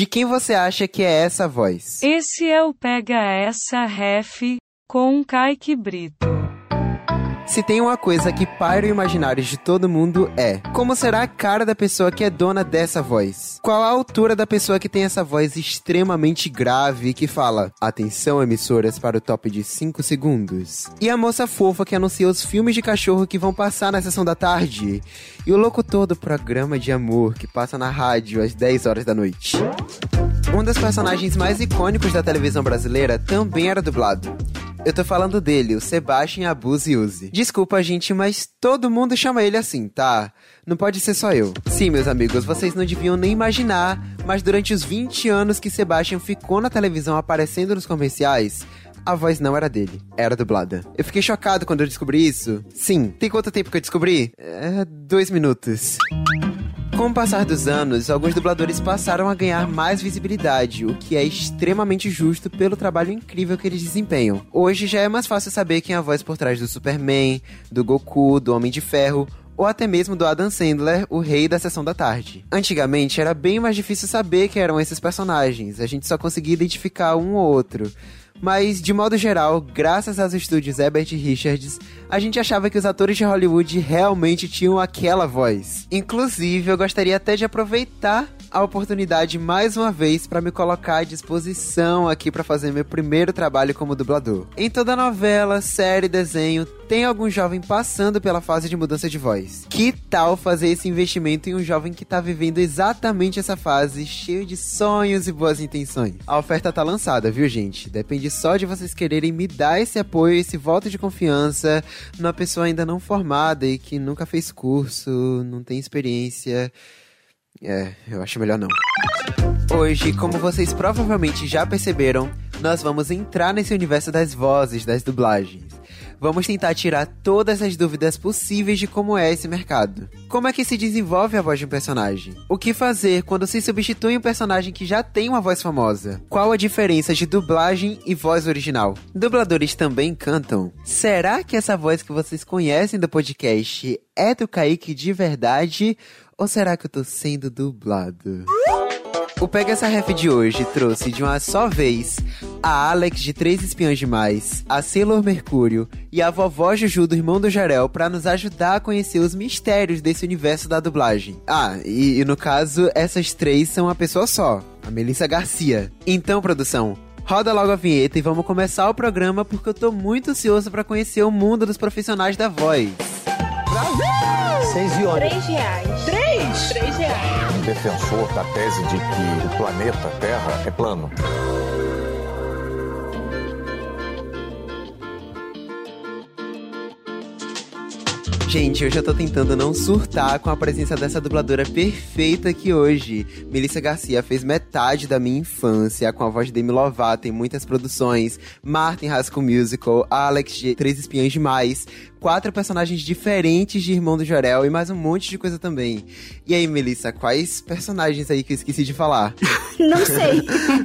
De quem você acha que é essa voz? Esse é o Pega Essa Ref com Kaique Brito. Se tem uma coisa que paira o imaginário de todo mundo é como será a cara da pessoa que é dona dessa voz? Qual a altura da pessoa que tem essa voz extremamente grave que fala atenção emissoras para o top de 5 segundos? E a moça fofa que anuncia os filmes de cachorro que vão passar na sessão da tarde? E o locutor do programa de amor que passa na rádio às 10 horas da noite? Um dos personagens mais icônicos da televisão brasileira também era dublado. Eu tô falando dele, o Sebastian Abuse Use. Desculpa, gente, mas todo mundo chama ele assim, tá? Não pode ser só eu. Sim, meus amigos, vocês não deviam nem imaginar, mas durante os 20 anos que Sebastian ficou na televisão aparecendo nos comerciais, a voz não era dele, era dublada. Eu fiquei chocado quando eu descobri isso. Sim, tem quanto tempo que eu descobri? É, dois minutos. Com o passar dos anos, alguns dubladores passaram a ganhar mais visibilidade, o que é extremamente justo pelo trabalho incrível que eles desempenham. Hoje já é mais fácil saber quem é a voz por trás do Superman, do Goku, do Homem de Ferro ou até mesmo do Adam Sandler, o rei da sessão da tarde. Antigamente era bem mais difícil saber quem eram esses personagens, a gente só conseguia identificar um ou outro. Mas, de modo geral, graças aos estúdios Herbert Richards, a gente achava que os atores de Hollywood realmente tinham aquela voz. Inclusive, eu gostaria até de aproveitar a oportunidade mais uma vez para me colocar à disposição aqui para fazer meu primeiro trabalho como dublador. Em toda novela, série, desenho, tem algum jovem passando pela fase de mudança de voz. Que tal fazer esse investimento em um jovem que tá vivendo exatamente essa fase, cheio de sonhos e boas intenções? A oferta tá lançada, viu, gente? Depende só de vocês quererem me dar esse apoio, esse voto de confiança numa pessoa ainda não formada e que nunca fez curso, não tem experiência. É, eu acho melhor não. Hoje, como vocês provavelmente já perceberam, nós vamos entrar nesse universo das vozes, das dublagens. Vamos tentar tirar todas as dúvidas possíveis de como é esse mercado. Como é que se desenvolve a voz de um personagem? O que fazer quando se substitui um personagem que já tem uma voz famosa? Qual a diferença de dublagem e voz original? Dubladores também cantam? Será que essa voz que vocês conhecem do podcast é do Kaique de verdade? Ou será que eu tô sendo dublado? O Pega essa ref de hoje trouxe de uma só vez a Alex de Três Espiões Demais, a Sailor Mercúrio e a vovó Juju do Irmão do Jarel para nos ajudar a conhecer os mistérios desse universo da dublagem. Ah, e, e no caso, essas três são uma pessoa só, a Melissa Garcia. Então, produção, roda logo a vinheta e vamos começar o programa porque eu tô muito ansioso para conhecer o mundo dos profissionais da voz. Brasil! Seis e Três reais. Três? Três reais. defensor da tese de que o planeta Terra é plano. Gente, eu já tô tentando não surtar com a presença dessa dubladora perfeita aqui hoje. Melissa Garcia fez metade da minha infância com a voz de Demi Lovato em muitas produções. Martin School Musical, Alex de Três Espiãs Demais. Quatro personagens diferentes de Irmão do Jorel e mais um monte de coisa também. E aí, Melissa, quais personagens aí que eu esqueci de falar? Não sei.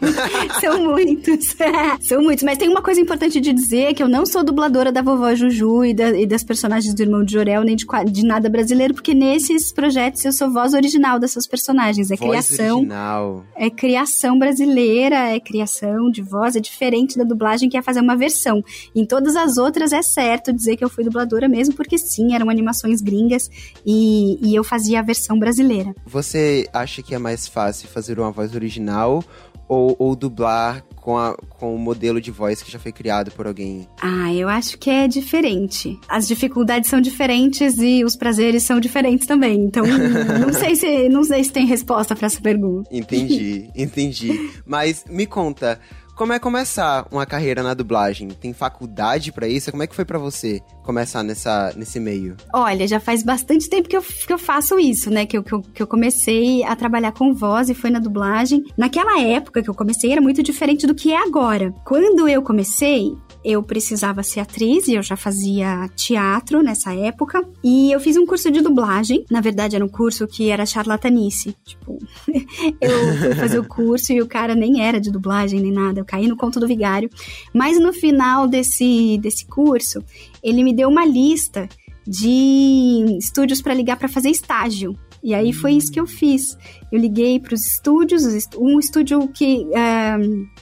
São muitos. São muitos. Mas tem uma coisa importante de dizer, que eu não sou dubladora da vovó Juju e, da- e das personagens do Irmão de Jorel, nem de, de nada brasileiro, porque nesses projetos eu sou voz original dessas personagens. É voz criação. original. É criação brasileira, é criação de voz, é diferente da dublagem que é fazer uma versão. Em todas as outras é certo dizer que eu fui dubladora mesmo, porque sim, eram animações gringas e, e eu fazia a versão brasileira. Você acha que é mais fácil fazer uma voz original ou, ou dublar com, a- com o modelo de voz que já foi criado por alguém? Ah, eu acho que é diferente. As dificuldades são diferentes e os prazeres são diferentes também. Então, não sei se não sei se tem resposta para essa pergunta. Entendi, entendi. Mas me conta, como é começar uma carreira na dublagem? Tem faculdade pra isso? Como é que foi pra você começar nessa, nesse meio? Olha, já faz bastante tempo que eu, que eu faço isso, né? Que eu, que, eu, que eu comecei a trabalhar com voz e foi na dublagem. Naquela época que eu comecei era muito diferente do que é agora. Quando eu comecei, eu precisava ser atriz e eu já fazia teatro nessa época. E eu fiz um curso de dublagem. Na verdade, era um curso que era charlatanice. Tipo, eu fui fazer o curso e o cara nem era de dublagem nem nada. Eu caí no conto do vigário. Mas no final desse, desse curso, ele me deu uma lista de estúdios para ligar para fazer estágio. E aí foi isso que eu fiz. Eu liguei para os estúdios, um estúdio que é,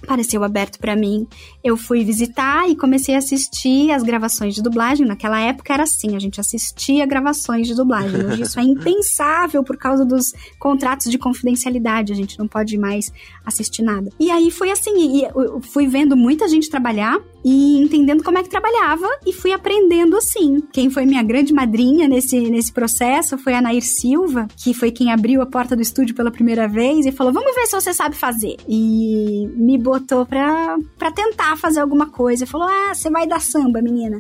pareceu aberto para mim. Eu fui visitar e comecei a assistir as gravações de dublagem. Naquela época era assim, a gente assistia gravações de dublagem. Hoje isso é impensável por causa dos contratos de confidencialidade, a gente não pode mais assistir nada. E aí foi assim, eu fui vendo muita gente trabalhar e entendendo como é que trabalhava e fui aprendendo assim. Quem foi minha grande madrinha nesse, nesse processo foi a Nair Silva, que foi quem abriu a porta do estúdio pela primeira vez e falou: Vamos ver se você sabe fazer. E me botou pra, pra tentar fazer alguma coisa. Falou: Ah, você vai dar samba, menina.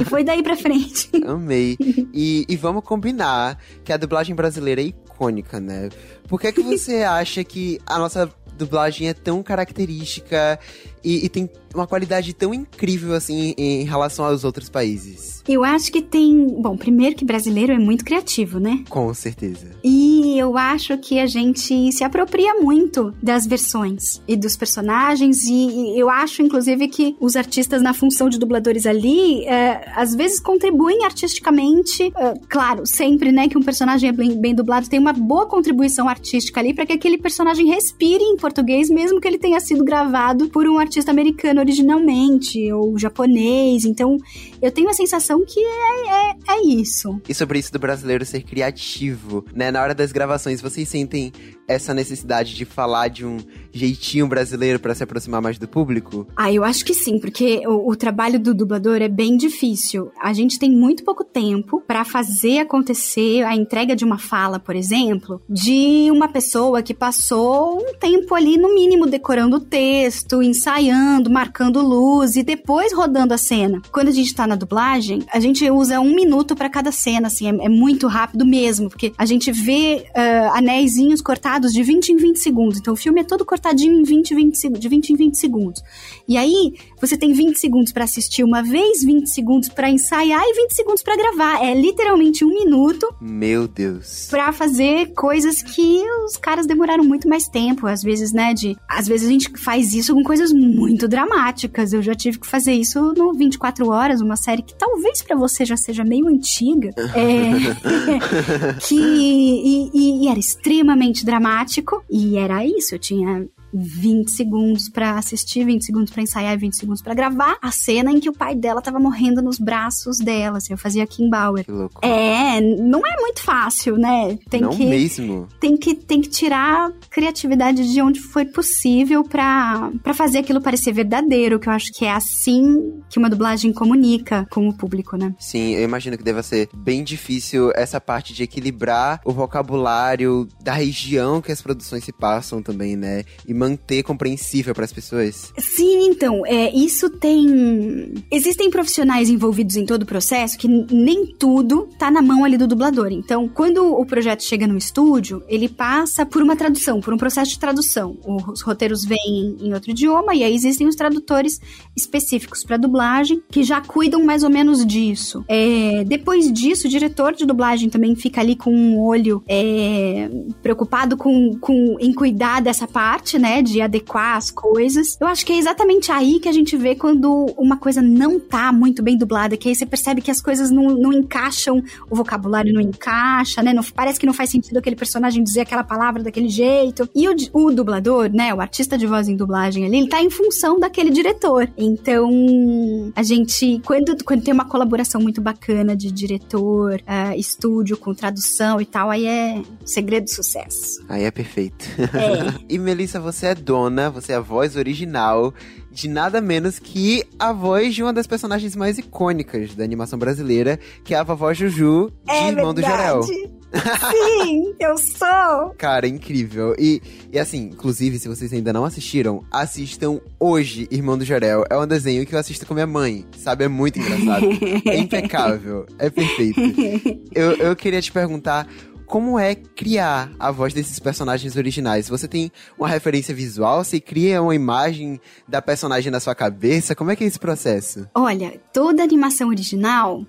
e foi daí pra frente. Amei. E, e vamos combinar que a dublagem brasileira é icônica, né? Por que, que você acha que a nossa dublagem é tão característica e, e, tem uma qualidade tão incrível assim em relação aos outros países? Eu acho que tem. Bom, primeiro que brasileiro é muito criativo, né? Com certeza. E eu acho que a gente se apropria muito das versões e dos personagens. E eu acho, inclusive, que os artistas na função de dubladores ali, é, às vezes contribuem artisticamente. É, claro, sempre, né, que um personagem é bem, bem dublado, tem uma boa contribuição artística ali para que aquele personagem respire em português, mesmo que ele tenha sido gravado por um artista americano originalmente, ou japonês. Então, eu tenho a sensação que é, é, é isso. E sobre isso do brasileiro ser criativo, né? Na hora das gravações, vocês sentem essa necessidade de falar de um jeitinho brasileiro para se aproximar mais do público? Ah, eu acho que sim, porque o, o, trabalho do dublador é bem difícil. A gente tem muito pouco tempo para fazer acontecer a entrega de uma fala, por exemplo, de uma pessoa que passou um tempo ali, no mínimo, decorando o texto, ensaiando, marcando luz e depois rodando a cena. Quando a gente tá na dublagem, a gente usa um minuto para cada cena, assim, é, é, muito rápido mesmo, porque a gente vê uh, anéisinhos cortados de 20 em 20 segundos. Então o filme é todo cortadinho em 20, 20 de 20 em 20 segundos. E aí você tem 20 segundos para assistir uma vez, 20 segundos para ensaiar e 20 segundos para gravar. É literalmente um minuto. Meu Deus. Para fazer coisas que os caras demoraram muito mais tempo, às vezes, né, de às vezes a gente faz isso com coisas muito dramáticas. Eu já tive que fazer isso no 24 horas, uma série que talvez para você já seja meio antiga, é, que e, e, e era extremamente dramático. E era isso, eu tinha 20 segundos para assistir, 20 segundos para ensaiar e 20 segundos para gravar a cena em que o pai dela tava morrendo nos braços dela, assim, eu fazia Kim Bauer. Que louco. É, não é muito fácil, né? Tem não que mesmo. Tem que tem que tirar criatividade de onde foi possível para para fazer aquilo parecer verdadeiro, que eu acho que é assim que uma dublagem comunica com o público, né? Sim, eu imagino que deva ser bem difícil essa parte de equilibrar o vocabulário da região que as produções se passam também, né? E manter compreensível para as pessoas? Sim, então, é, isso tem. Existem profissionais envolvidos em todo o processo que nem tudo tá na mão ali do dublador. Então, quando o projeto chega no estúdio, ele passa por uma tradução, por um processo de tradução. Os roteiros vêm em outro idioma e aí existem os tradutores específicos para dublagem que já cuidam mais ou menos disso. É, depois disso, o diretor de dublagem também fica ali com um olho é, preocupado com, com, em cuidar dessa parte, né? Né, de adequar as coisas. Eu acho que é exatamente aí que a gente vê quando uma coisa não tá muito bem dublada, que aí você percebe que as coisas não, não encaixam, o vocabulário não encaixa, né? Não, parece que não faz sentido aquele personagem dizer aquela palavra daquele jeito. E o, o dublador, né, o artista de voz em dublagem ali, ele tá em função daquele diretor. Então, a gente, quando, quando tem uma colaboração muito bacana de diretor, uh, estúdio com tradução e tal, aí é segredo de sucesso. Aí é perfeito. É. e Melissa, você é dona, você é a voz original de nada menos que a voz de uma das personagens mais icônicas da animação brasileira, que é a vovó Juju de é Irmão verdade. do Jorel. Sim, eu sou! Cara, incrível. E, e assim, inclusive, se vocês ainda não assistiram, assistam hoje Irmão do Jorel. É um desenho que eu assisto com minha mãe, sabe? É muito engraçado. é impecável. É perfeito. Eu, eu queria te perguntar como é criar a voz desses personagens originais? Você tem uma referência visual? Você cria uma imagem da personagem na sua cabeça? Como é que é esse processo? Olha, toda animação original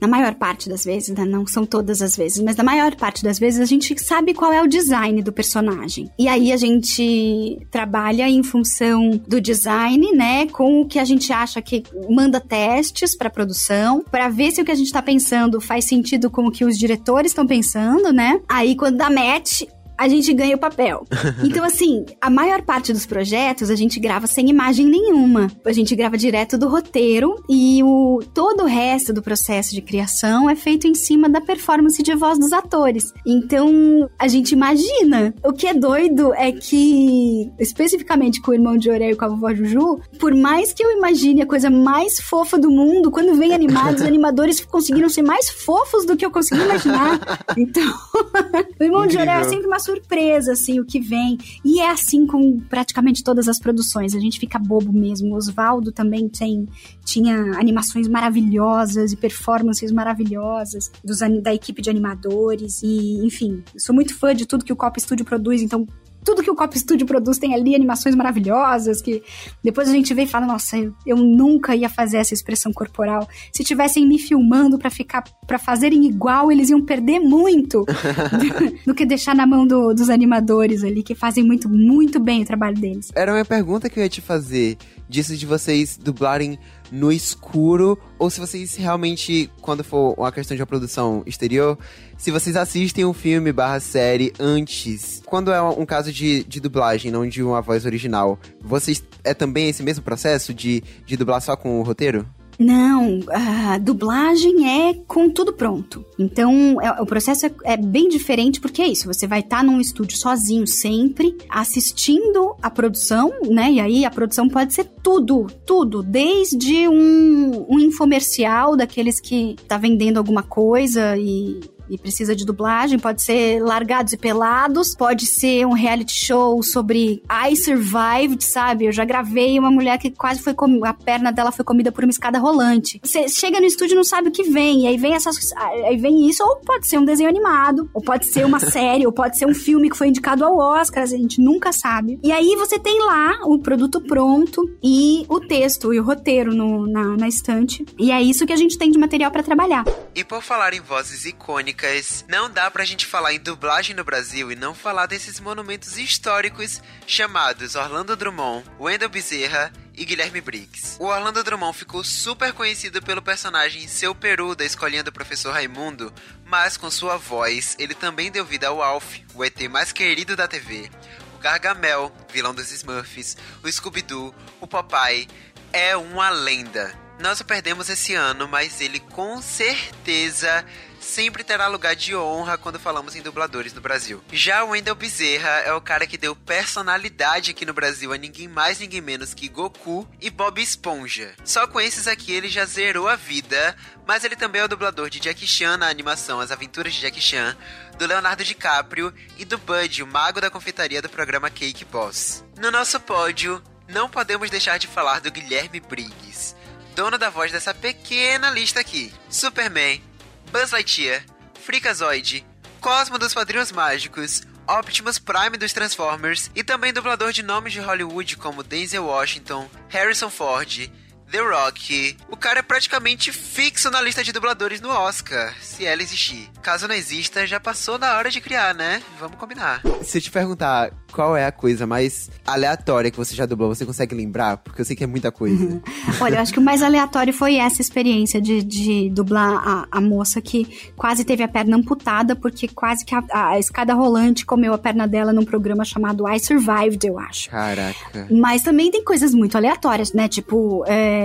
na maior parte das vezes, né? não são todas as vezes, mas na maior parte das vezes a gente sabe qual é o design do personagem. E aí a gente trabalha em função do design, né, com o que a gente acha que manda testes para produção, para ver se o que a gente tá pensando faz sentido com o que os diretores estão pensando, né? Aí quando dá match, a gente ganha o papel. Então, assim, a maior parte dos projetos a gente grava sem imagem nenhuma. A gente grava direto do roteiro e o todo resto do processo de criação é feito em cima da performance de voz dos atores. Então, a gente imagina. O que é doido é que, especificamente com o irmão de Orel e com a vovó Juju, por mais que eu imagine a coisa mais fofa do mundo, quando vem animados, os animadores conseguiram ser mais fofos do que eu consegui imaginar. Então, o irmão Incrível. de Orel é sempre uma surpresa, assim, o que vem. E é assim com praticamente todas as produções. A gente fica bobo mesmo. O Oswaldo também tem, tinha animações maravilhosas e performances maravilhosas dos, da equipe de animadores. E, enfim, sou muito fã de tudo que o Cop Studio produz, então tudo que o Cop Studio produz tem ali animações maravilhosas, que depois a gente vê e fala, nossa, eu, eu nunca ia fazer essa expressão corporal. Se tivessem me filmando para ficar, para fazerem igual, eles iam perder muito do, do que deixar na mão do, dos animadores ali, que fazem muito, muito bem o trabalho deles. Era uma pergunta que eu ia te fazer, disso de vocês dublarem no escuro, ou se vocês realmente, quando for uma questão de uma produção exterior, se vocês assistem um filme barra série antes, quando é um caso de, de dublagem, não de uma voz original, vocês é também esse mesmo processo de, de dublar só com o roteiro? Não, a dublagem é com tudo pronto. Então, é, o processo é, é, bem diferente porque é isso. Você vai estar tá num estúdio sozinho sempre, assistindo a produção, né? E aí a produção pode ser tudo, tudo. Desde um, um infomercial daqueles que tá vendendo alguma coisa e e precisa de dublagem, pode ser Largados e Pelados, pode ser um reality show sobre I Survived, sabe? Eu já gravei uma mulher que quase foi com... a perna dela foi comida por uma escada rolante. Você chega no estúdio e não sabe o que vem, e aí vem essas aí vem isso ou pode ser um desenho animado, ou pode ser uma série, ou pode ser um filme que foi indicado ao Oscar, a gente nunca sabe. E aí você tem lá o produto pronto e o texto e o roteiro no, na, na estante. E é isso que a gente tem de material para trabalhar. E por falar em vozes icônicas não dá pra gente falar em dublagem no Brasil e não falar desses monumentos históricos chamados Orlando Drummond, Wendell Bezerra e Guilherme Briggs. O Orlando Drummond ficou super conhecido pelo personagem Seu Peru da escolinha do professor Raimundo, mas com sua voz, ele também deu vida ao Alf, o ET mais querido da TV, o Gargamel, vilão dos Smurfs, o Scooby-Doo, o Popeye, é uma lenda. Nós o perdemos esse ano, mas ele com certeza sempre terá lugar de honra quando falamos em dubladores no Brasil. Já o Wendell Bezerra é o cara que deu personalidade aqui no Brasil a ninguém mais, ninguém menos que Goku e Bob Esponja. Só com esses aqui ele já zerou a vida, mas ele também é o dublador de Jackie Chan na animação As Aventuras de Jackie Chan, do Leonardo DiCaprio e do Bud, o mago da confeitaria do programa Cake Boss. No nosso pódio, não podemos deixar de falar do Guilherme Briggs, dono da voz dessa pequena lista aqui. Superman, Buzz Lightyear, Freakazoid, Cosmo dos Padrinhos Mágicos, Optimus Prime dos Transformers e também dublador de nomes de Hollywood como Denzel Washington, Harrison Ford, The Rock. O cara é praticamente fixo na lista de dubladores no Oscar, se ela existir. Caso não exista, já passou da hora de criar, né? Vamos combinar. Se eu te perguntar qual é a coisa mais aleatória que você já dublou, você consegue lembrar? Porque eu sei que é muita coisa. Olha, eu acho que o mais aleatório foi essa experiência de, de dublar a, a moça que quase teve a perna amputada, porque quase que a, a, escada rolante comeu a perna dela num programa chamado I Survived, eu acho. Caraca. Mas também tem coisas muito aleatórias, né? Tipo, é,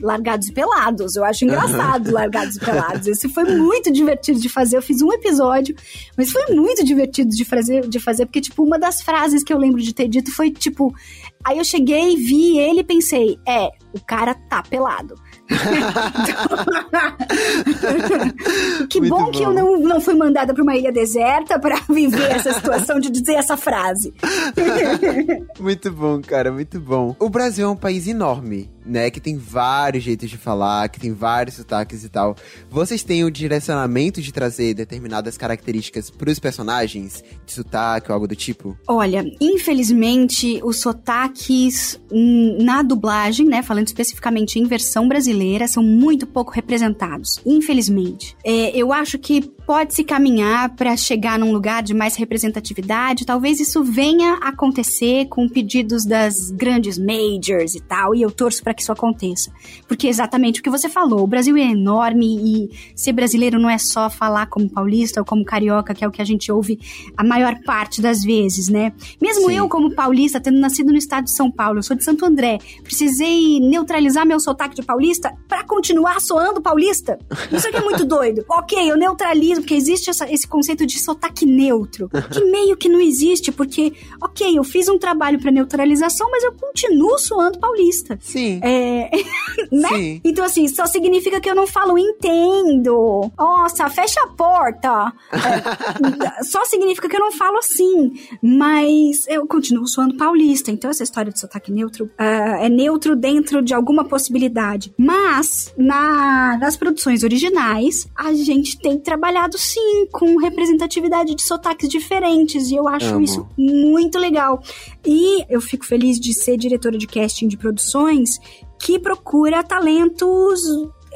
Largados e Pelados. Eu acho engraçado Largados e Pelados. Esse foi muito divertido de fazer. Eu fiz um episódio, mas foi muito divertido de fazer, de fazer porque, tipo, uma das frases que eu lembro de ter dito foi, tipo... Aí eu cheguei, vi ele e pensei, é, o cara tá pelado. que bom, bom, que eu não, não fui mandada para uma ilha deserta para viver essa situação de dizer essa frase. muito bom, cara, muito bom. O Brasil é um país enorme, né? Que tem vários jeitos de falar, que tem vários sotaques e tal. Vocês têm o direcionamento de trazer determinadas características para os personagens, de sotaque ou algo do tipo? Olha, infelizmente, os sotaques na dublagem, né? Falando especificamente em versão brasileira, são muito pouco representados, infelizmente. É, eu acho que pode se caminhar para chegar num lugar de mais representatividade. Talvez isso venha a acontecer com pedidos das grandes majors e tal, e eu torço para que isso aconteça. Porque é exatamente o que você falou, o Brasil é enorme e ser brasileiro não é só falar como paulista ou como carioca, que é o que a gente ouve a maior parte das vezes, né? Mesmo Sim. eu, como paulista, tendo nascido no estado de São Paulo, eu sou de Santo André, precisei neutralizar meu sotaque de paulista para continuar soando paulista. Isso aqui é muito doido. ok, eu neutralizo, porque existe essa, esse conceito de sotaque neutro, que meio que não existe, porque, ok, eu fiz um trabalho para neutralização, mas eu continuo soando paulista. Sim. É, né? Sim. Então, assim, só significa que eu não falo entendo. Nossa, fecha a porta. É, só significa que eu não falo assim. Mas eu continuo soando paulista. Então, essa história de sotaque neutro uh, é neutro dentro de alguma possibilidade. Mas, na, nas produções originais, a gente tem trabalhado sim com representatividade de sotaques diferentes. E eu acho Amo. isso muito legal. E eu fico feliz de ser diretora de casting de produções que procura talentos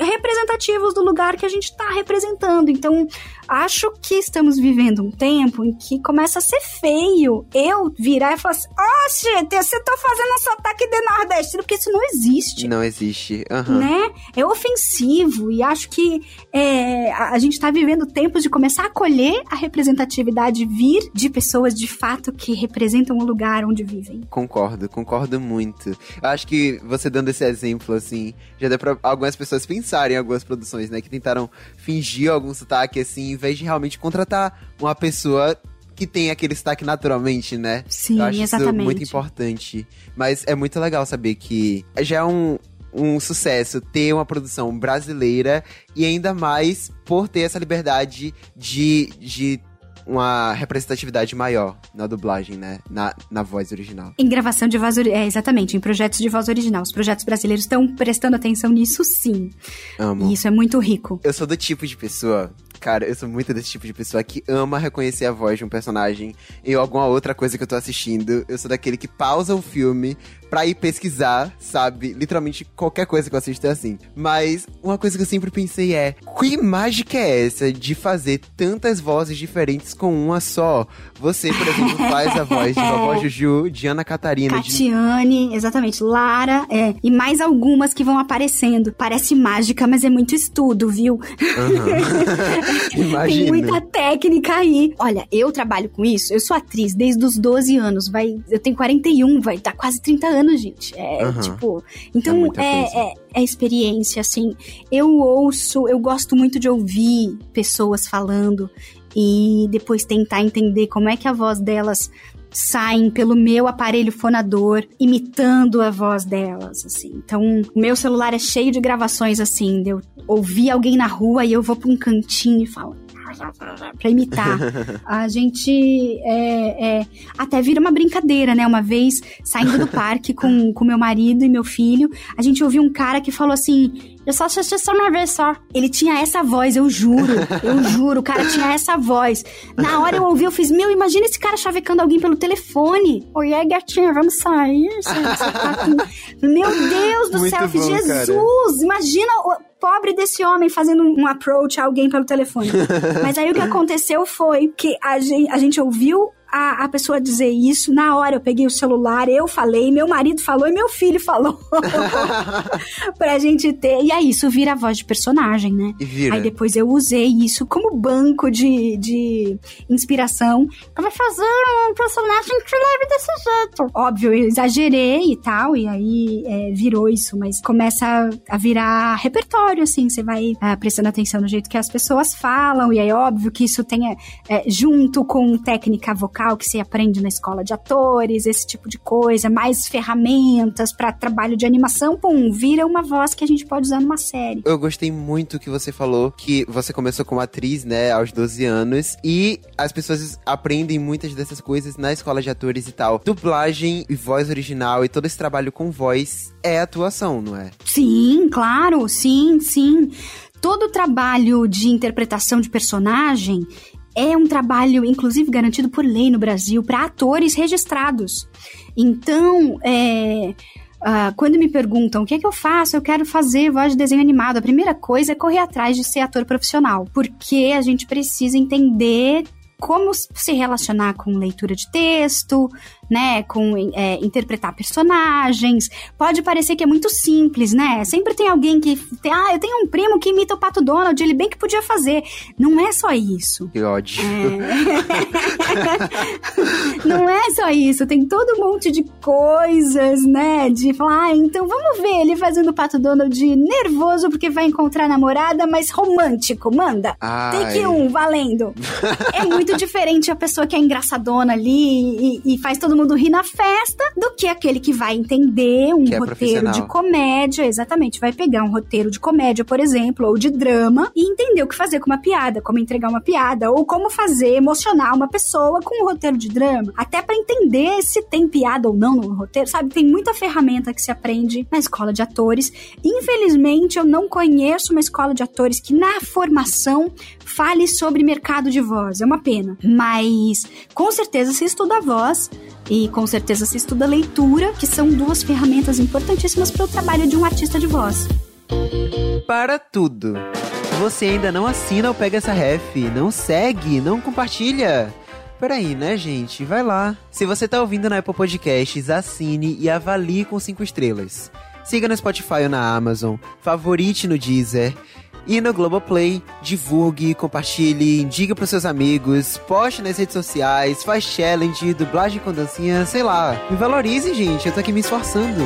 representativos do lugar que a gente está representando. Então, acho que estamos vivendo um tempo em que começa a ser feio eu virar e falar assim: Ó, oh, gente, você tá fazendo um sotaque de nordestino, porque isso não existe. Não existe. Uhum. Né? É ofensivo. E acho que é, a, a gente está vivendo tempos de começar a acolher a representatividade vir de pessoas de fato que representam o lugar onde vivem. Concordo, concordo muito. Eu acho que você dando esse exemplo, assim, já deu pra algumas pessoas pensarem em algumas produções, né? Que tentaram fingir algum sotaque, assim, em vez de realmente contratar uma pessoa que tem aquele sotaque naturalmente, né? Sim, Eu acho exatamente. Isso muito importante. Mas é muito legal saber que já é um, um sucesso ter uma produção brasileira e ainda mais por ter essa liberdade de, de uma representatividade maior na dublagem, né? Na, na voz original. Em gravação de voz original. É, exatamente, em projetos de voz original. Os projetos brasileiros estão prestando atenção nisso, sim. Amo. E isso é muito rico. Eu sou do tipo de pessoa Cara, eu sou muito desse tipo de pessoa que ama reconhecer a voz de um personagem em alguma outra coisa que eu tô assistindo. Eu sou daquele que pausa o filme pra ir pesquisar, sabe? Literalmente qualquer coisa que eu assisto é assim. Mas uma coisa que eu sempre pensei é: que mágica é essa de fazer tantas vozes diferentes com uma só? Você, por exemplo, faz a voz de Vovó Juju, de Ana Catarina. Catiane, de... exatamente. Lara, é. E mais algumas que vão aparecendo. Parece mágica, mas é muito estudo, viu? Uhum. Tem muita técnica aí. Olha, eu trabalho com isso, eu sou atriz desde os 12 anos, vai, eu tenho 41, vai dar quase 30 anos, gente. É, uhum. tipo, então é, é, é, é, experiência, assim. Eu ouço, eu gosto muito de ouvir pessoas falando e depois tentar entender como é que a voz delas saem pelo meu aparelho fonador, imitando a voz delas, assim. Então, o meu celular é cheio de gravações assim, de eu ouvir alguém na rua e eu vou para um cantinho e falo, para imitar. A gente é, é, até vira uma brincadeira, né? Uma vez, saindo do parque com, com meu marido e meu filho, a gente ouviu um cara que falou assim: eu só assisti só uma vez só. Ele tinha essa voz, eu juro. Eu juro, o cara tinha essa voz. Na hora eu ouvi, eu fiz, meu, imagina esse cara chavecando alguém pelo telefone. Oi, aí, gatinha, vamos sair. Tá meu Deus do Muito céu, fiz, Jesus, cara. imagina pobre desse homem fazendo um approach a alguém pelo telefone. Mas aí o que aconteceu foi que a gente, a gente ouviu a, a pessoa dizer isso, na hora eu peguei o celular, eu falei, meu marido falou e meu filho falou. pra gente ter. E aí isso vira a voz de personagem, né? E vira. Aí depois eu usei isso como banco de, de inspiração. Vai fazer um personagem que leve desse jeito. Óbvio, eu exagerei e tal, e aí é, virou isso, mas começa a virar repertório, assim. Você vai é, prestando atenção no jeito que as pessoas falam, e aí óbvio que isso tem é, junto com técnica vocal que se aprende na escola de atores, esse tipo de coisa, mais ferramentas para trabalho de animação, pum, vira uma voz que a gente pode usar numa série. Eu gostei muito que você falou que você começou como atriz, né, aos 12 anos, e as pessoas aprendem muitas dessas coisas na escola de atores e tal. Dublagem e voz original e todo esse trabalho com voz é atuação, não é? Sim, claro, sim, sim todo o trabalho de interpretação de personagem, é um trabalho, inclusive, garantido por lei no Brasil para atores registrados. Então, é, uh, quando me perguntam o que é que eu faço, eu quero fazer voz de desenho animado. A primeira coisa é correr atrás de ser ator profissional, porque a gente precisa entender como se relacionar com leitura de texto, né? Com é, interpretar personagens. Pode parecer que é muito simples, né? Sempre tem alguém que. Tem, ah, eu tenho um primo que imita o Pato Donald, ele bem que podia fazer. Não é só isso. Que ódio. É... Não é só isso. Tem todo um monte de coisas, né? De falar, ah, então vamos ver ele fazendo o Pato Donald nervoso porque vai encontrar a namorada, mas romântico. Manda. Ai. Take um, valendo. é muito diferente a pessoa que é engraçadona ali e, e faz todo mundo rir na festa do que aquele que vai entender um é roteiro de comédia, exatamente, vai pegar um roteiro de comédia, por exemplo, ou de drama e entender o que fazer com uma piada, como entregar uma piada ou como fazer emocionar uma pessoa com um roteiro de drama, até para entender se tem piada ou não no roteiro, sabe? Tem muita ferramenta que se aprende na escola de atores. Infelizmente, eu não conheço uma escola de atores que na formação fale sobre mercado de voz. É uma pena, mas com certeza se estuda a voz e com certeza se estuda leitura, que são duas ferramentas importantíssimas para o trabalho de um artista de voz. Para tudo. Você ainda não assina ou pega essa ref, não segue, não compartilha. Peraí, né, gente? Vai lá. Se você tá ouvindo na Apple Podcasts, assine e avalie com cinco estrelas. Siga no Spotify ou na Amazon, favorite no Deezer e no Globoplay, divulgue, compartilhe, indique pros seus amigos, poste nas redes sociais, faz challenge, dublagem com dancinha, sei lá. Me valorize, gente, eu tô aqui me esforçando.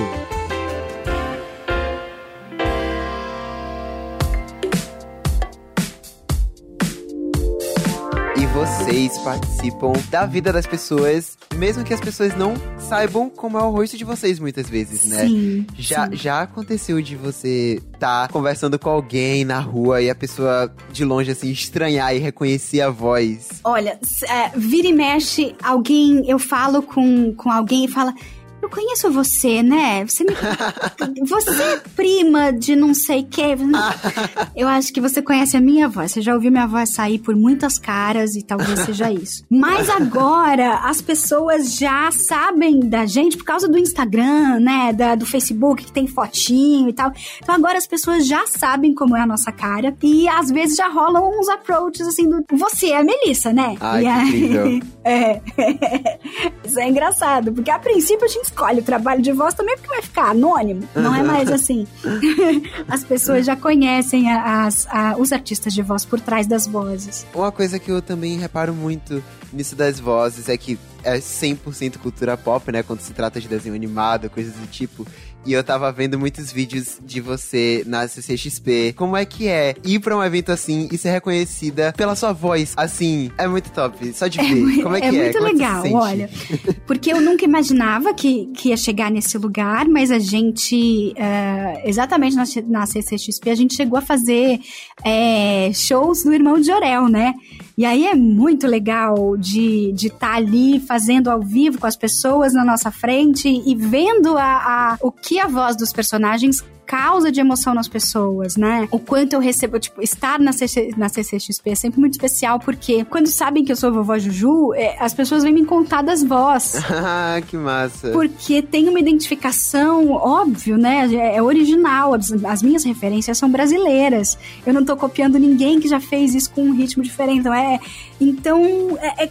Vocês participam da vida das pessoas, mesmo que as pessoas não saibam como é o rosto de vocês muitas vezes, né? Sim. Já, sim. já aconteceu de você estar tá conversando com alguém na rua e a pessoa de longe assim estranhar e reconhecer a voz? Olha, é, vira e mexe, alguém, eu falo com, com alguém e fala eu conheço você, né? Você me... Você é prima de não sei o quê. Eu acho que você conhece a minha voz. Você já ouviu minha voz sair por muitas caras e talvez seja isso. Mas agora as pessoas já sabem da gente por causa do Instagram, né? Da, do Facebook que tem fotinho e tal. Então agora as pessoas já sabem como é a nossa cara e às vezes já rolam uns approaches assim do você é a Melissa, né? Ai, e aí... é. Isso é engraçado, porque a princípio a gente escolhe o trabalho de voz também porque vai ficar anônimo. Não é mais assim. As pessoas já conhecem as, a, os artistas de voz por trás das vozes. Uma coisa que eu também reparo muito nisso das vozes é que é 100% cultura pop, né? Quando se trata de desenho animado, coisas do tipo. E eu tava vendo muitos vídeos de você na CCXP. Como é que é ir pra um evento assim e ser reconhecida pela sua voz? Assim, é muito top. Só de é ver. É, Como é que é? É muito Como é legal, olha. Porque eu nunca imaginava que, que ia chegar nesse lugar, mas a gente, uh, exatamente na, na CCXP, a gente chegou a fazer é, shows do Irmão de Jorel, né? E aí é muito legal de estar de tá ali fazendo ao vivo com as pessoas na nossa frente e vendo a, a, o que a voz dos personagens causa de emoção nas pessoas, né? O quanto eu recebo, tipo, estar na, CC, na CCXP é sempre muito especial, porque quando sabem que eu sou vovó Juju, é, as pessoas vêm me contar das vozes. Ah, que massa. Porque tem uma identificação, óbvio, né? É, é original. As, as, minhas referências são brasileiras. Eu não tô copiando ninguém que já fez isso com um ritmo diferente. Então, é. Então, é, é,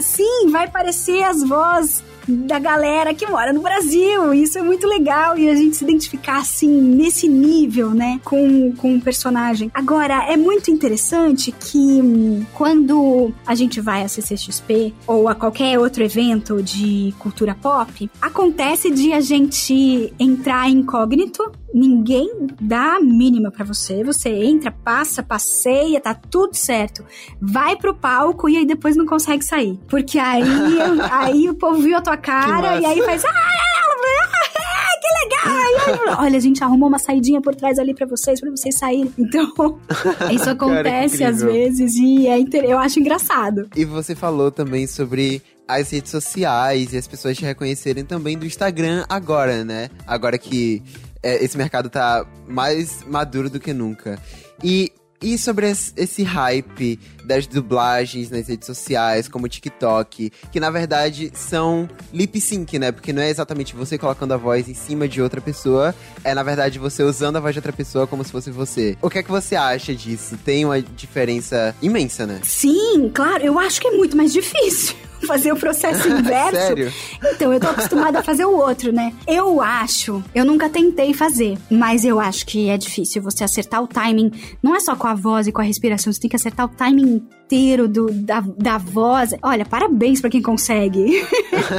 sim, vai parecer as vozes da galera que mora no Brasil. Isso é muito legal e a gente se identificar assim nesse nível, né, com, com o personagem. Agora, é muito interessante que hum, quando a gente vai a CCXP ou a qualquer outro evento de cultura pop, acontece de a gente entrar incógnito ninguém dá a mínima para você. Você entra, passa, passeia, tá tudo certo. Vai pro palco e aí depois não consegue sair. Porque aí, aí o povo viu a tua cara e aí faz. Ah, ah, que legal! Olha, a gente arrumou uma saidinha por trás ali para vocês, para vocês saírem. Então, isso acontece Cara, às vezes e é, eu acho engraçado. E você falou também sobre as redes sociais e as pessoas te reconhecerem também do Instagram agora, né? Agora que é, esse mercado tá mais maduro do que nunca. E E sobre esse, hype das dublagens nas redes sociais, como o TikTok, que na verdade são lip sync, né? Porque não é exatamente você colocando a voz em cima de outra pessoa, é na verdade você usando a voz de outra pessoa como se fosse você. O que é que você acha disso? Tem uma diferença imensa, né? Sim, claro, eu acho que é muito mais difícil. Fazer o processo inverso. Sério? Então, eu tô acostumada a fazer o outro, né? Eu acho, eu nunca tentei fazer, mas eu acho que é difícil você acertar o timing. Não é só com a voz e com a respiração, você tem que acertar o timing inteiro do, da, da voz. Olha, parabéns para quem consegue.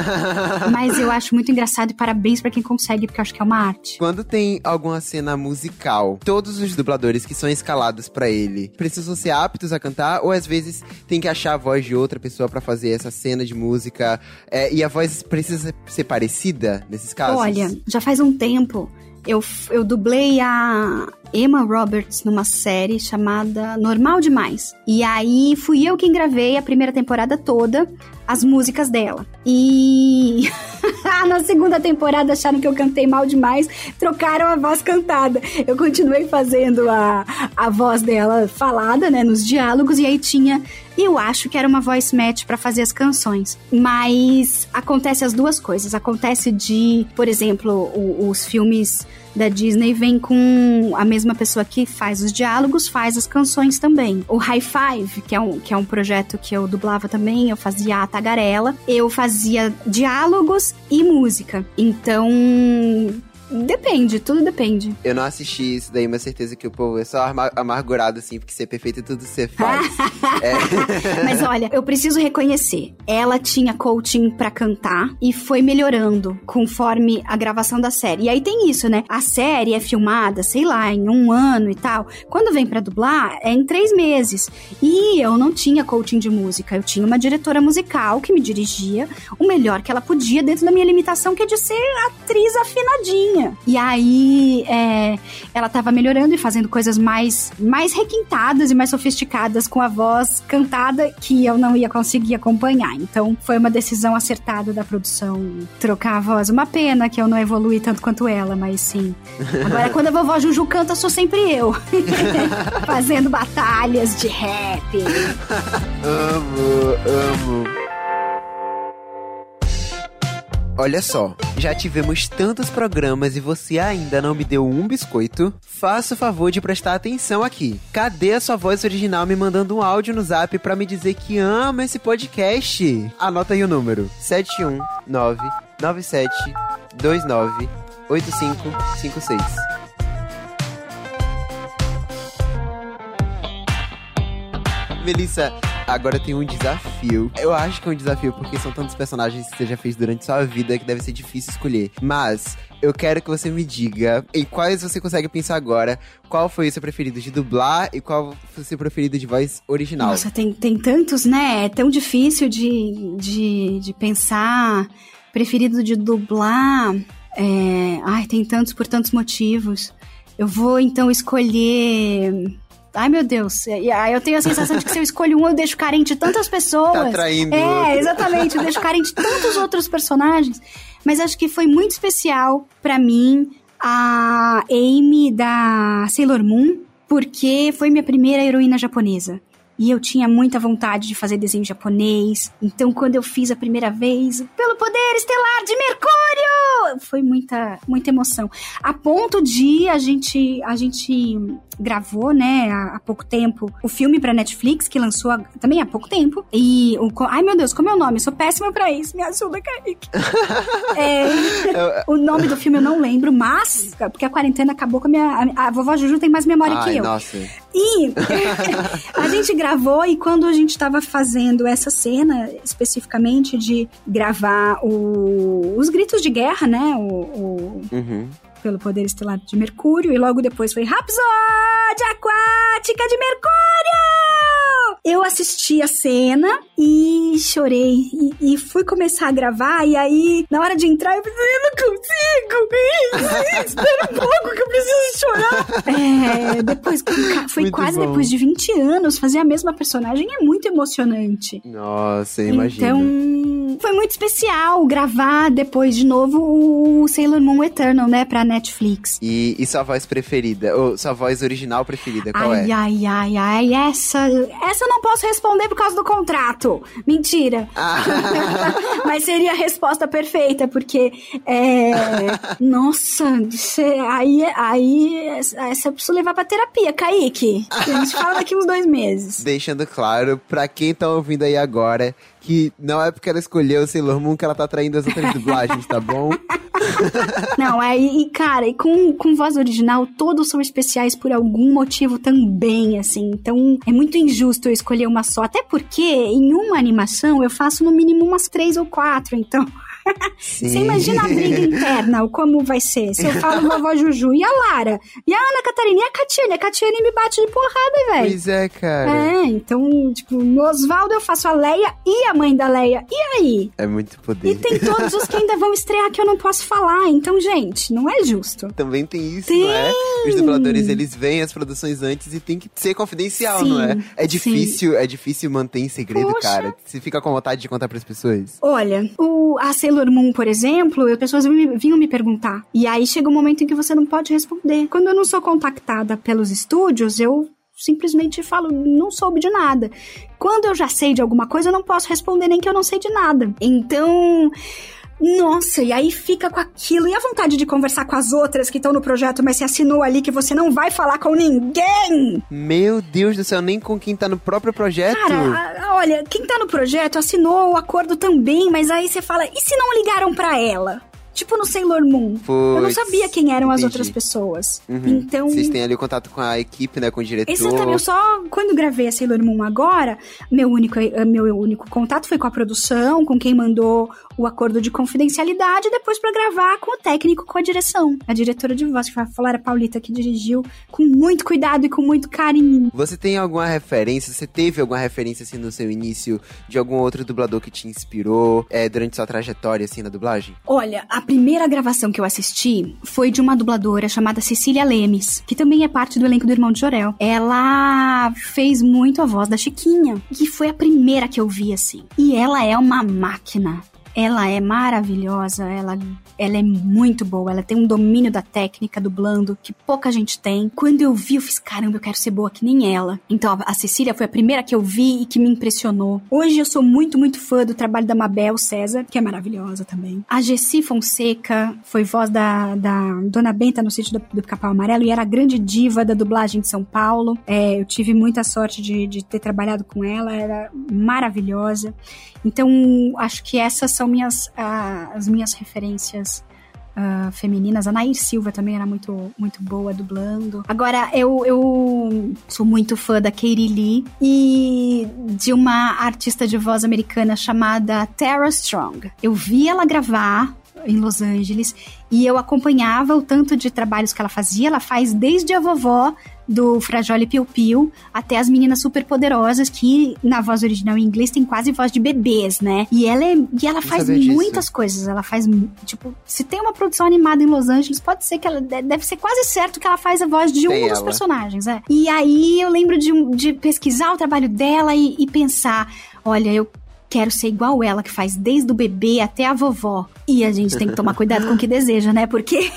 mas eu acho muito engraçado e parabéns para quem consegue, porque eu acho que é uma arte. Quando tem alguma cena musical, todos os dubladores que são escalados para ele precisam ser aptos a cantar ou às vezes tem que achar a voz de outra pessoa para fazer essa cena de música é, e a voz precisa ser parecida nesses casos? Olha, já faz um tempo eu, eu dublei a Emma Roberts numa série chamada Normal Demais. E aí fui eu quem gravei a primeira temporada toda, as músicas dela. E na segunda temporada acharam que eu cantei mal demais, trocaram a voz cantada. Eu continuei fazendo a, a voz dela falada, né, nos diálogos, e aí tinha eu acho que era uma voice match para fazer as canções. Mas acontece as duas coisas. Acontece de, por exemplo, o, os filmes da Disney vem com a mesma pessoa que faz os diálogos, faz as canções também. O High Five, que é um, que é um projeto que eu dublava também, eu fazia a tagarela, eu fazia diálogos e música. Então, Depende, tudo depende. Eu não assisti isso daí, mas certeza que o povo é só amargurado, assim, porque ser perfeito em tudo você faz. é. Mas olha, eu preciso reconhecer. Ela tinha coaching para cantar e foi melhorando conforme a gravação da série. E aí tem isso, né? A série é filmada, sei lá, em um ano e tal. Quando vem para dublar, é em três meses. E eu não tinha coaching de música. Eu tinha uma diretora musical que me dirigia o melhor que ela podia dentro da minha limitação, que é de ser atriz afinadinha. E aí é, ela tava melhorando e fazendo coisas mais, mais requintadas e mais sofisticadas com a voz cantada que eu não ia conseguir acompanhar. Então foi uma decisão acertada da produção trocar a voz. Uma pena que eu não evolui tanto quanto ela, mas sim. Agora, quando a vovó Juju canta, sou sempre eu. Fazendo batalhas de rap. amo, amo. Olha só, já tivemos tantos programas e você ainda não me deu um biscoito? Faça o favor de prestar atenção aqui. Cadê a sua voz original me mandando um áudio no zap para me dizer que ama esse podcast? Anota aí o número: 719 97 29 8556. Melissa, agora tem um desafio. Eu acho que é um desafio porque são tantos personagens que você já fez durante sua vida que deve ser difícil escolher. Mas eu quero que você me diga em quais você consegue pensar agora. Qual foi o seu preferido de dublar e qual foi o seu preferido de voz original? Nossa, tem, tem tantos, né? É tão difícil de, de, de pensar. Preferido de dublar. É... Ai, tem tantos por tantos motivos. Eu vou então escolher. Ai, meu Deus. E aí eu tenho a sensação de que se eu escolho um, eu deixo carente tantas pessoas. Tá traindo. É, exatamente. Eu deixo carente tantos outros personagens. Mas acho que foi muito especial para mim a Amy da Sailor Moon, porque foi minha primeira heroína japonesa. E eu tinha muita vontade de fazer desenho japonês. Então, quando eu fiz a primeira vez, pelo poder estelar de Mercúrio, foi muita, muita emoção. A ponto de a gente, a gente gravou, né, há, há pouco tempo, o filme pra Netflix, que lançou a, também há pouco tempo. E o. Ai, meu Deus, como é o nome? Eu sou péssima pra isso. Me ajuda, Kaique. é, o nome do filme eu não lembro, mas. Porque a quarentena acabou com a minha. A, a vovó Juju tem mais memória Ai, que eu. Nossa. E a gente gravou e quando a gente estava fazendo essa cena, especificamente de gravar o, os gritos de guerra, né? O, o uhum. Pelo poder estelar de Mercúrio, e logo depois foi Rapsódia Aquática de Mercúrio! Eu assisti a cena e chorei. E, e fui começar a gravar, e aí, na hora de entrar, eu pensei, eu não consigo! Espera um pouco que eu preciso chorar! É, depois, foi Muito quase bom. depois de 20 anos, fazer a mesma personagem é muito emocionante. Nossa, imagina. Então, foi muito especial gravar depois de novo o Sailor Moon Eternal, né, pra Netflix. E, e sua voz preferida? Ou sua voz original preferida, qual ai, é? ai, ai, ai, essa, essa eu não posso responder por causa do contrato. Mentira. Ah, Mas seria a resposta perfeita, porque é, nossa, aí, aí essa eu preciso levar pra terapia, Kaique. A gente fala daqui uns dois meses. deixando claro pra quem tá ouvindo aí agora que não é porque ela escolheu o Sailor Moon que ela tá traindo as outras dublagens, tá bom? Não, é, e cara, e com, com voz original, todos são especiais por algum motivo também, assim. Então, é muito injusto eu escolher uma só. Até porque, em uma animação, eu faço no mínimo umas três ou quatro. Então, Sim. você imagina a briga interna, o como vai ser. Se eu falo vovó Juju e a Lara, e a Ana Catarina e a Catiane. A Catiane me bate de porrada, velho. Pois é, cara. É, então, tipo, no Oswaldo eu faço a Leia e a mãe da Leia. E aí? É muito E poder. tem todos os que ainda vão estrear que eu não posso falar. Então, gente, não é justo. Também tem isso, Tem! não é? Os dubladores, eles veem as produções antes e tem que ser confidencial, Sim, não é? É sim. difícil, é difícil manter em segredo, Poxa. cara. Você fica com vontade de contar pras pessoas? Olha, o, a Sailor Moon, por exemplo, as pessoas vinham me perguntar. E aí chega um momento em que você não pode responder. Quando eu não sou contactada pelos estúdios, eu simplesmente falo, não soube de nada. Quando eu já sei de alguma coisa, eu não posso responder nem que eu não sei de nada. Então. Nossa, e aí fica com aquilo. E a vontade de conversar com as outras que estão no projeto, mas você assinou ali que você não vai falar com ninguém. Meu Deus do céu, nem com quem tá no próprio projeto. Cara, a- olha, quem tá no projeto assinou o acordo também, mas aí você fala, e se não ligaram pra ela? Tipo no Sailor Moon. eu não Puts, sabia quem eram as entendi. outras pessoas. Uhum. Então. Vocês têm ali o contato com a equipe, né? Com o diretor. Exatamente, eu só quando gravei a Sailor Moon agora, meu único, eh, meu único contato foi com a produção, com quem mandou o acordo de confidencialidade, e depois pra gravar com o técnico, com a direção. A diretora de voz, que foi a Flora Paulita, que dirigiu com muito cuidado e com muito carinho. Você tem alguma referência? Você teve alguma referência, assim, no seu início de algum outro dublador que te inspirou é, durante sua trajetória, assim, na dublagem? Olha, a primeira gravação que eu assisti foi de uma dubladora chamada Cecília Lemes, que também é parte do elenco do Irmão de Jorel. Ela fez muito a voz da Chiquinha, que foi a primeira que eu vi assim. E ela é uma máquina. Ela é maravilhosa, ela, ela é muito boa, ela tem um domínio da técnica dublando que pouca gente tem. Quando eu vi, eu fiz, caramba, eu quero ser boa que nem ela. Então a, Cecília foi a primeira que eu vi e que me impressionou. Hoje eu sou muito, muito fã do trabalho da Mabel César, que é maravilhosa também. A Gessi Fonseca foi voz da, da Dona Benta no sítio do, do Capão Amarelo e era a grande diva da dublagem de São Paulo. É, eu tive muita sorte de, de ter trabalhado com ela, era maravilhosa. Então, acho que essas são minhas, as minhas referências ah, femininas. A Nair Silva também era muito, muito boa dublando. Agora, eu, eu sou muito fã da Katie Lee e de uma artista de voz americana chamada Tara Strong. Eu vi ela gravar em Los Angeles e eu acompanhava o tanto de trabalhos que ela fazia. Ela faz desde a vovó do Frajole Piu Piu até as meninas super poderosas que na voz original em inglês tem quase voz de bebês, né? E ela é, e ela faz sabia disso. muitas coisas. Ela faz tipo, se tem uma produção animada em Los Angeles, pode ser que ela de- deve ser quase certo que ela faz a voz de Tem um dos ela. personagens, é. E aí eu lembro de, de pesquisar o trabalho dela e, e pensar, olha, eu quero ser igual ela, que faz desde o bebê até a vovó. E a gente tem que tomar cuidado com o que deseja, né? Porque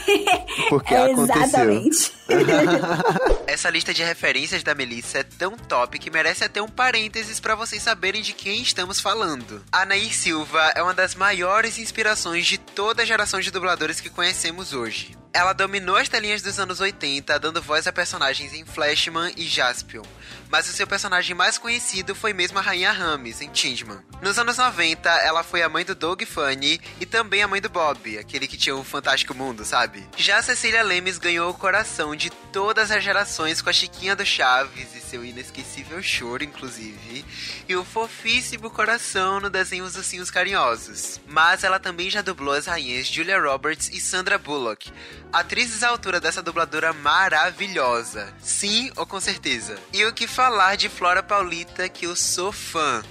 Porque é aconteceu. exatamente. Essa lista de referências da Melissa é tão top que merece até um parênteses pra vocês saberem de quem estamos falando. A Nair Silva é uma das maiores inspirações de toda a geração de dubladores que conhecemos hoje. Ela dominou as telinhas dos anos 80, dando voz a personagens em Flashman e Jaspion, mas o seu personagem mais conhecido foi mesmo a Rainha Rames, em Changeman. Nos anos 90, ela foi a mãe do Doug Funny e também a mãe do Bob, aquele que tinha o Fantástico Mundo, sabe? Já Cecília Lemes ganhou o coração de todas as gerações com a Chiquinha do Chaves e seu inesquecível choro, inclusive, e o fofíssimo coração no desenho Os Ossinhos Carinhosos. Mas ela também já dublou as rainhas Julia Roberts e Sandra Bullock, atrizes à altura dessa dubladora maravilhosa. Sim ou com certeza? E o que falar de Flora Paulita, que eu sou fã.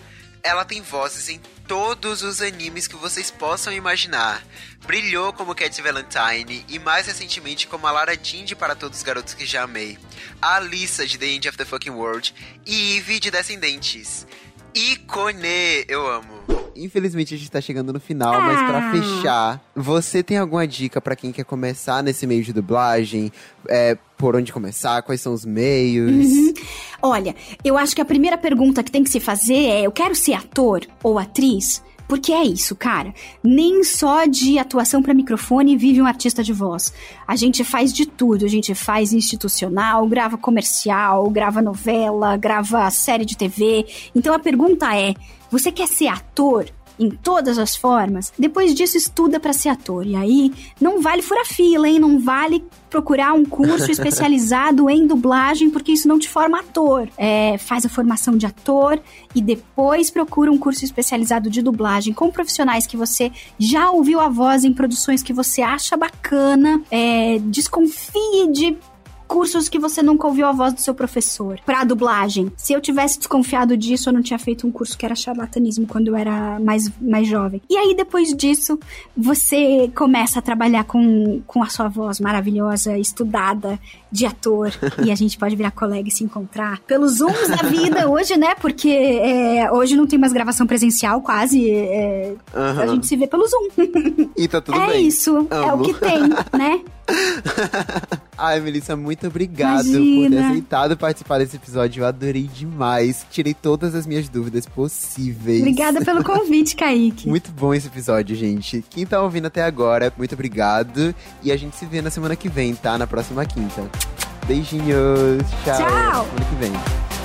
Ela tem vozes em todos os animes que vocês possam imaginar. Brilhou como Cat Valentine e mais recentemente como a Lara Jean de Para Todos os Garotos que Já Amei, a Alissa de The End of the Fucking World e Eve de Descendentes. Icone, eu amo. Infelizmente a gente tá chegando no final, ah. mas para fechar, você tem alguma dica para quem quer começar nesse meio de dublagem? É, por onde começar? Quais são os meios? Uhum. Olha, eu acho que a primeira pergunta que tem que se fazer é: eu quero ser ator ou atriz? Porque é isso, cara. Nem só de atuação para microfone vive um artista de voz. A gente faz de tudo. A gente faz institucional, grava comercial, grava novela, grava série de TV. Então a pergunta é: você quer ser ator? em todas as formas, depois disso estuda para ser ator. E aí não vale furar fila, hein? Não vale procurar um curso especializado em dublagem, porque isso não te forma ator. É, faz a formação de ator e depois procura um curso especializado de dublagem com profissionais que você já ouviu a voz em produções que você acha bacana. É, desconfie de cursos que você nunca ouviu a voz do seu professor. Pra dublagem. Se eu tivesse desconfiado disso, eu não tinha feito um curso que era charlatanismo quando eu era mais, mais jovem. E aí, depois disso, você começa a trabalhar com, com a sua voz maravilhosa, estudada, de ator. e a gente pode virar colega e se encontrar pelos Zooms da vida hoje, né? Porque é, hoje não tem mais gravação presencial, quase. É, uhum. A gente se vê pelo Zoom. E tá tudo é bem. É isso, Amo. é o que tem, né? Ai, Melissa, muito obrigado Imagina. por ter aceitado participar desse episódio. Eu adorei demais. Tirei todas as minhas dúvidas possíveis. Obrigada pelo convite, Kaique. muito bom esse episódio, gente. Quem tá ouvindo até agora, muito obrigado. E a gente se vê na semana que vem, tá? Na próxima quinta. Beijinhos. Tchau. Tchau. Semana que vem.